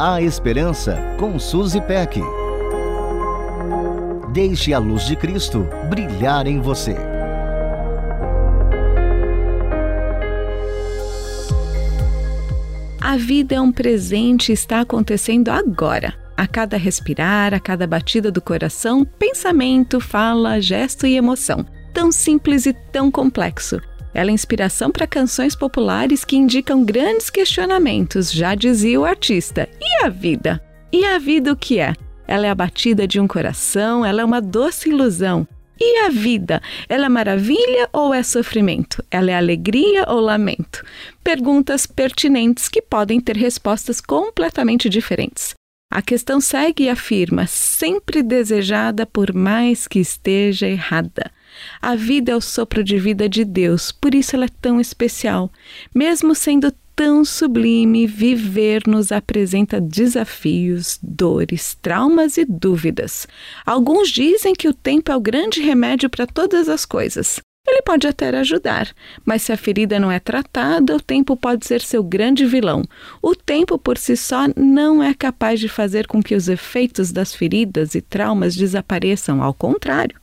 A Esperança com Suzy Peck. Deixe a luz de Cristo brilhar em você. A vida é um presente e está acontecendo agora. A cada respirar, a cada batida do coração, pensamento, fala, gesto e emoção. Tão simples e tão complexo. Ela é inspiração para canções populares que indicam grandes questionamentos, já dizia o artista. E a vida? E a vida o que é? Ela é a batida de um coração, ela é uma doce ilusão. E a vida? Ela é maravilha ou é sofrimento? Ela é alegria ou lamento? Perguntas pertinentes que podem ter respostas completamente diferentes. A questão segue e afirma: sempre desejada por mais que esteja errada. A vida é o sopro de vida de Deus, por isso ela é tão especial. Mesmo sendo tão sublime, viver nos apresenta desafios, dores, traumas e dúvidas. Alguns dizem que o tempo é o grande remédio para todas as coisas. Ele pode até ajudar, mas se a ferida não é tratada, o tempo pode ser seu grande vilão. O tempo por si só não é capaz de fazer com que os efeitos das feridas e traumas desapareçam, ao contrário.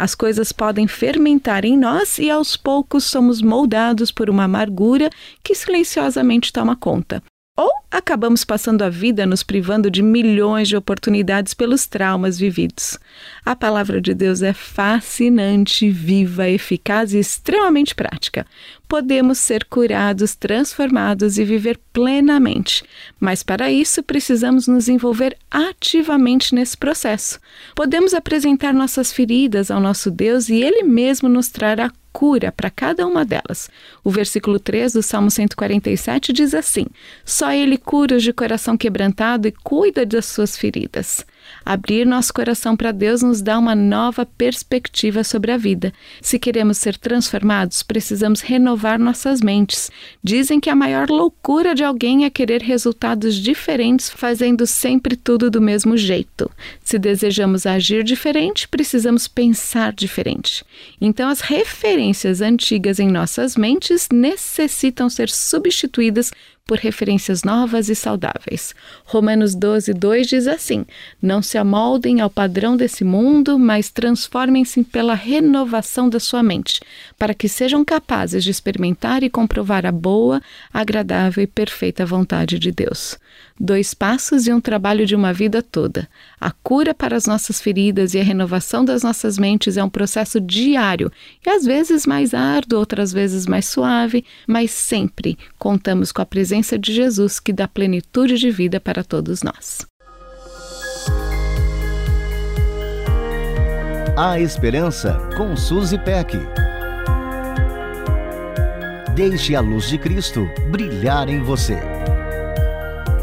As coisas podem fermentar em nós e aos poucos somos moldados por uma amargura que silenciosamente toma conta. Ou acabamos passando a vida nos privando de milhões de oportunidades pelos traumas vividos. A palavra de Deus é fascinante, viva, eficaz e extremamente prática. Podemos ser curados, transformados e viver plenamente, mas para isso precisamos nos envolver ativamente nesse processo. Podemos apresentar nossas feridas ao nosso Deus e Ele mesmo nos trará cura para cada uma delas. O versículo 3 do Salmo 147 diz assim: Só Ele cura de coração quebrantado e cuida das suas feridas. Abrir nosso coração para Deus nos dá uma nova perspectiva sobre a vida. Se queremos ser transformados, precisamos renovar nossas mentes. Dizem que a maior loucura de alguém é querer resultados diferentes, fazendo sempre tudo do mesmo jeito. Se desejamos agir diferente, precisamos pensar diferente. Então, as referências antigas em nossas mentes necessitam ser substituídas por referências novas e saudáveis. Romanos 12, 2 diz assim: Não se amoldem ao padrão desse mundo, mas transformem-se pela renovação da sua mente, para que sejam capazes de experimentar e comprovar a boa, agradável e perfeita vontade de Deus. Dois passos e um trabalho de uma vida toda. A cura para as nossas feridas e a renovação das nossas mentes é um processo diário e às vezes mais árduo, outras vezes mais suave, mas sempre contamos com a presença de Jesus que dá plenitude de vida para todos nós. A Esperança com Suzy Peck. Deixe a luz de Cristo brilhar em você.